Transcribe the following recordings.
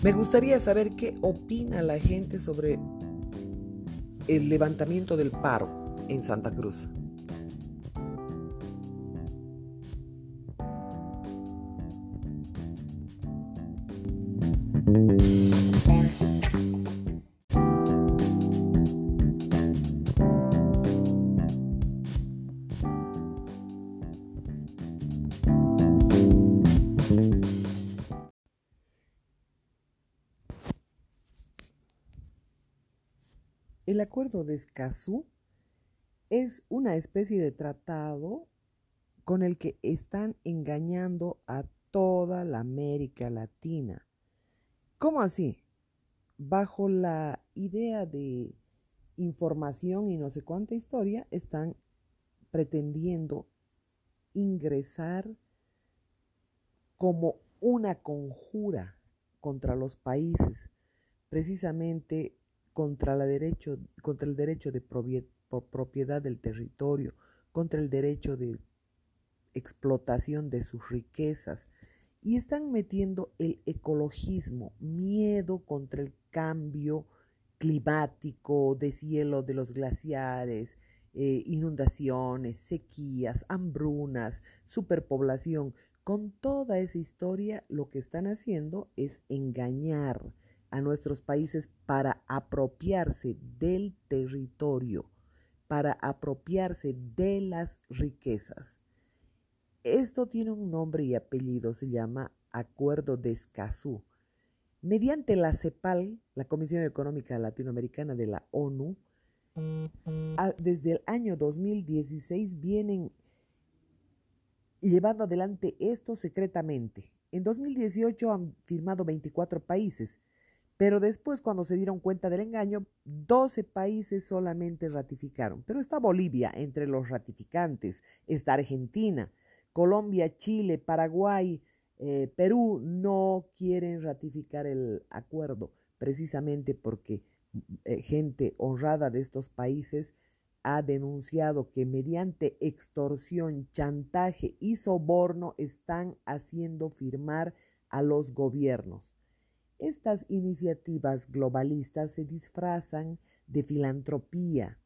Me gustaría saber qué opina la gente sobre el levantamiento del paro en Santa Cruz. El acuerdo de Escazú es una especie de tratado con el que están engañando a toda la América Latina. ¿Cómo así? Bajo la idea de información y no sé cuánta historia, están pretendiendo ingresar como una conjura contra los países, precisamente contra, el derecho de propiedad del territorio, contra el derecho de explotación de sus riquezas. Y están metiendo el ecologismo, miedo contra el cambio climático, de cielo de los glaciares, eh, inundaciones, sequías, hambrunas, superpoblación. Con toda esa historia lo que están haciendo es engañar a nuestros países para apropiarse del territorio, para apropiarse de las riquezas. Esto tiene un nombre y apellido, se llama Acuerdo de Escazú. Mediante la CEPAL, la Comisión Económica Latinoamericana de la ONU, desde el año 2016 vienen llevando adelante esto secretamente. En 2018 han firmado 24 países, pero después, cuando se dieron cuenta del engaño, 12 países solamente ratificaron. Pero está Bolivia entre los ratificantes, está Argentina, Colombia, Chile, Paraguay, eh, Perú no quieren ratificar el acuerdo, precisamente porque eh, gente honrada de estos países ha denunciado que mediante extorsión, chantaje y soborno están haciendo firmar a los gobiernos. Estas iniciativas globalistas se disfrazan de filantropía,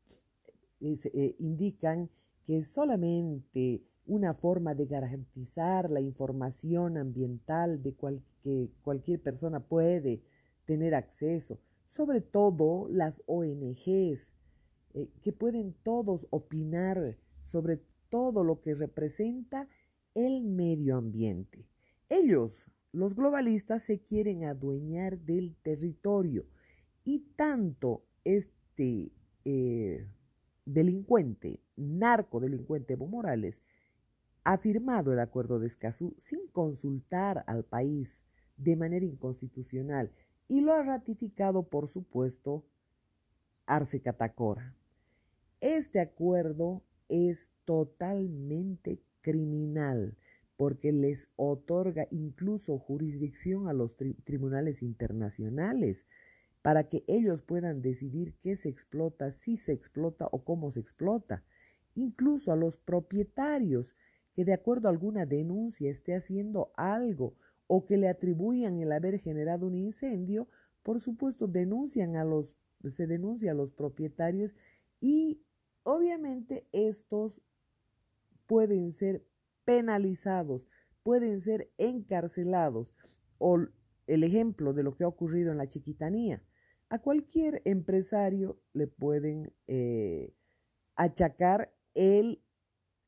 eh, indican que es solamente una forma de garantizar la información ambiental de que cualquier persona puede tener acceso, sobre todo las ONGs, eh, que pueden todos opinar sobre todo lo que representa el medio ambiente. Ellos los globalistas se quieren adueñar del territorio y tanto este eh, delincuente, narcodelincuente Evo Morales, ha firmado el acuerdo de Escazú sin consultar al país de manera inconstitucional y lo ha ratificado, por supuesto, Arce Catacora. Este acuerdo es totalmente criminal porque les otorga incluso jurisdicción a los tribunales internacionales para que ellos puedan decidir qué se explota, si se explota o cómo se explota. Incluso a los propietarios que de acuerdo a alguna denuncia esté haciendo algo o que le atribuyan el haber generado un incendio, por supuesto denuncian a los se denuncia a los propietarios y obviamente estos pueden ser penalizados, pueden ser encarcelados. O el ejemplo de lo que ha ocurrido en la chiquitanía. A cualquier empresario le pueden eh, achacar el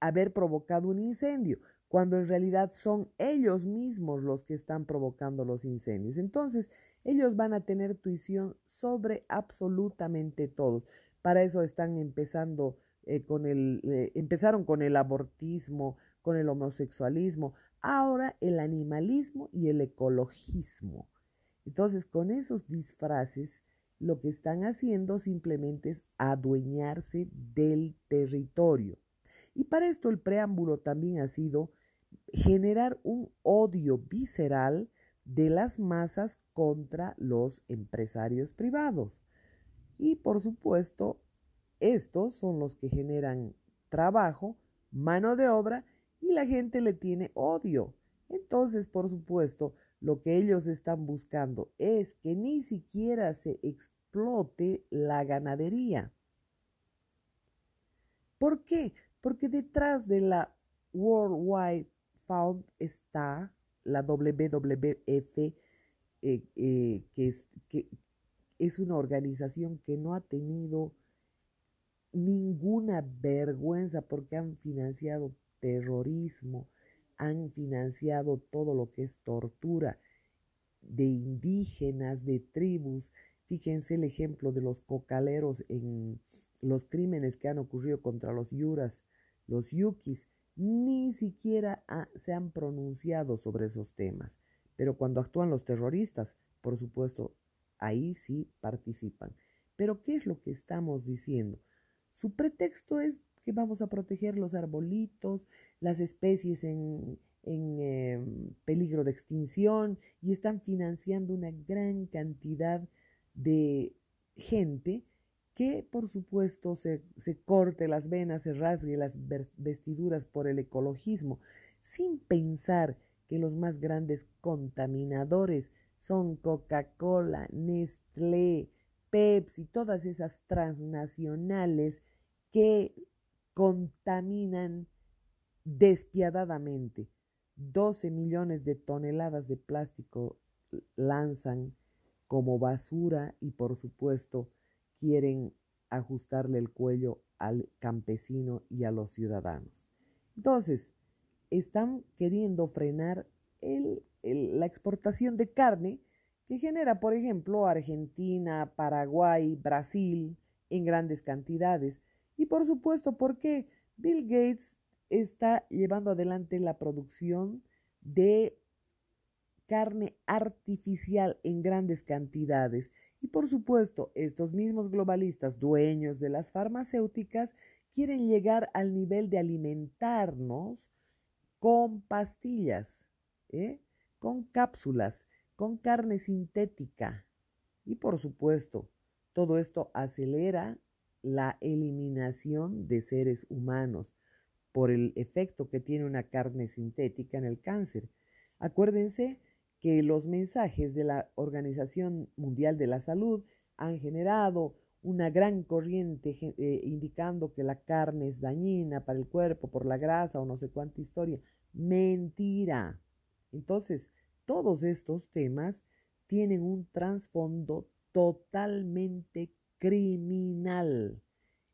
haber provocado un incendio, cuando en realidad son ellos mismos los que están provocando los incendios. Entonces, ellos van a tener tuición sobre absolutamente todo. Para eso están empezando eh, con el, eh, empezaron con el abortismo, con el homosexualismo, ahora el animalismo y el ecologismo. Entonces, con esos disfraces, lo que están haciendo simplemente es adueñarse del territorio. Y para esto el preámbulo también ha sido generar un odio visceral de las masas contra los empresarios privados. Y por supuesto, estos son los que generan trabajo, mano de obra y la gente le tiene odio. Entonces, por supuesto, lo que ellos están buscando es que ni siquiera se explote la ganadería. ¿Por qué? Porque detrás de la World Wide Fund está la WWF, eh, eh, que, es, que es una organización que no ha tenido ninguna vergüenza porque han financiado terrorismo, han financiado todo lo que es tortura de indígenas, de tribus. Fíjense el ejemplo de los cocaleros en los crímenes que han ocurrido contra los yuras, los yukis, ni siquiera se han pronunciado sobre esos temas. Pero cuando actúan los terroristas, por supuesto, ahí sí participan. Pero ¿qué es lo que estamos diciendo? Su pretexto es que vamos a proteger los arbolitos, las especies en, em, peligro de extinción y están financiando una gran cantidad de gente que por supuesto se, se, corte las venas, se rasgue las vestiduras por el ecologismo, sin pensar que los más grandes contaminadores son Coca-Cola, Nestlé, Pepsi, todas esas transnacionales que contaminan despiadadamente. 12 millones de toneladas de plástico lanzan como basura y por supuesto quieren ajustarle el cuello al campesino y a los ciudadanos. Entonces, están queriendo frenar la exportación de carne que genera, por ejemplo, Argentina, Paraguay, Brasil en grandes cantidades. Y por supuesto, porque Bill Gates está llevando adelante la producción de carne artificial en grandes cantidades. Y por supuesto, estos mismos globalistas, dueños de las farmacéuticas, quieren llegar al nivel de alimentarnos con pastillas, ¿eh? con cápsulas, con carne sintética. Y por supuesto, todo esto acelera la eliminación de seres humanos por el efecto que tiene una carne sintética en el cáncer. Acuérdense que los mensajes de la Organización Mundial de la Salud han generado una gran corriente eh, indicando que la carne es dañina para el cuerpo por la grasa o no sé cuánta historia. Mentira. Entonces, todos estos temas tienen un trasfondo totalmente criminal.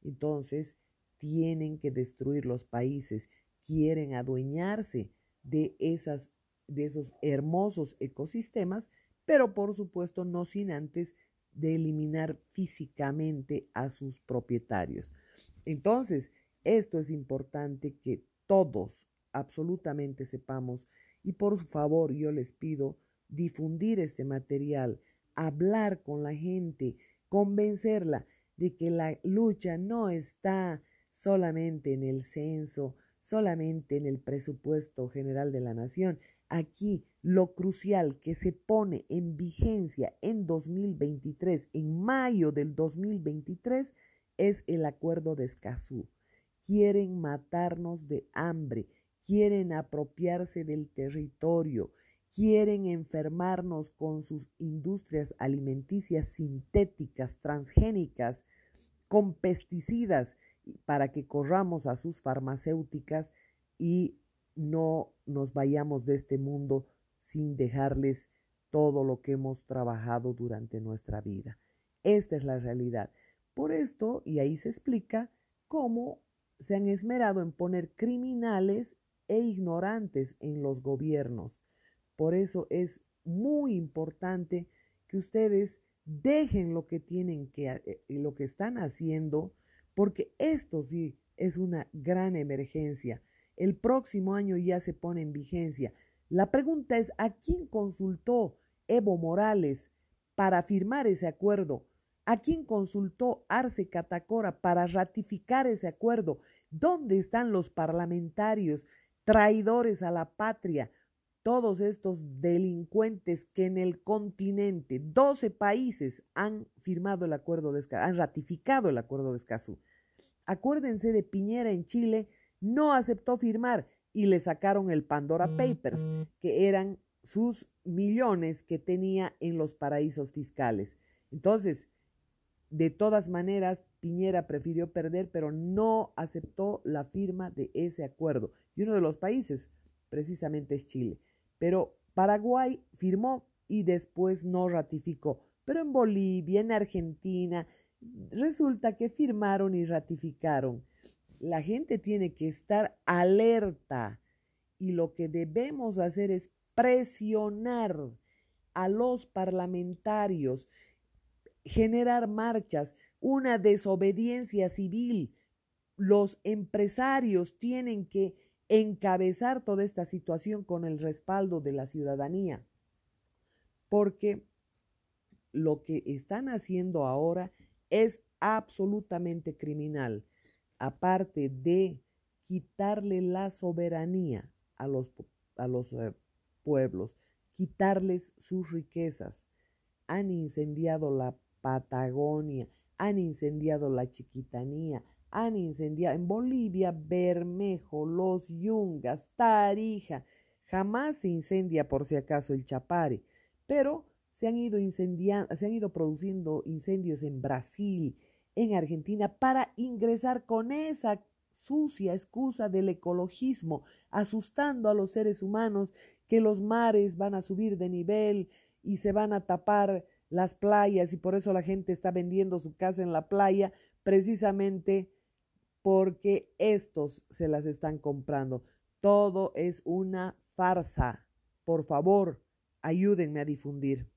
Entonces, tienen que destruir los países, quieren adueñarse de esas de esos hermosos ecosistemas, pero por supuesto no sin antes de eliminar físicamente a sus propietarios. Entonces, esto es importante que todos absolutamente sepamos y por favor yo les pido difundir este material, hablar con la gente, convencerla de que la lucha no está solamente en el censo, solamente en el presupuesto general de la nación, Aquí lo crucial que se pone en vigencia en 2023, en mayo del 2023, es el acuerdo de Escazú. Quieren matarnos de hambre, quieren apropiarse del territorio, quieren enfermarnos con sus industrias alimenticias sintéticas, transgénicas, con pesticidas, para que corramos a sus farmacéuticas y no nos vayamos de este mundo sin dejarles todo lo que hemos trabajado durante nuestra vida. Esta es la realidad. Por esto, y ahí se explica cómo se han esmerado en poner criminales e ignorantes en los gobiernos. Por eso es muy importante que ustedes dejen lo que tienen que eh, lo que están haciendo, porque esto sí es una gran emergencia el próximo año ya se pone en vigencia. La pregunta es, ¿a quién consultó Evo Morales para firmar ese acuerdo? ¿A quién consultó Arce Catacora para ratificar ese acuerdo? ¿Dónde están los parlamentarios traidores a la patria? Todos estos delincuentes que en el continente, 12 países han firmado el acuerdo de Escazú, han ratificado el acuerdo de Escazú. Acuérdense de Piñera en Chile, no aceptó firmar y le sacaron el Pandora Papers, que eran sus millones que tenía en los paraísos fiscales. Entonces, de todas maneras, Piñera prefirió perder, pero no aceptó la firma de ese acuerdo. Y uno de los países, precisamente, es Chile. Pero Paraguay firmó y después no ratificó. Pero en Bolivia, en Argentina, resulta que firmaron y ratificaron. La gente tiene que estar alerta y lo que debemos hacer es presionar a los parlamentarios, generar marchas, una desobediencia civil. Los empresarios tienen que encabezar toda esta situación con el respaldo de la ciudadanía, porque lo que están haciendo ahora es absolutamente criminal, aparte de quitarle la soberanía a los, a los eh, pueblos, quitarles sus riquezas. Han incendiado la Patagonia, han incendiado la Chiquitanía, han incendiado en Bolivia Bermejo, Los Yungas, Tarija. Jamás se incendia por si acaso el Chapare, pero se han ido incendiando, se han ido produciendo incendios en Brasil, en Argentina para ingresar con esa sucia excusa del ecologismo, asustando a los seres humanos que los mares van a subir de nivel y se van a tapar las playas y por eso la gente está vendiendo su casa en la playa, precisamente porque estos se las están comprando. Todo es una farsa. Por favor, ayúdenme a difundir.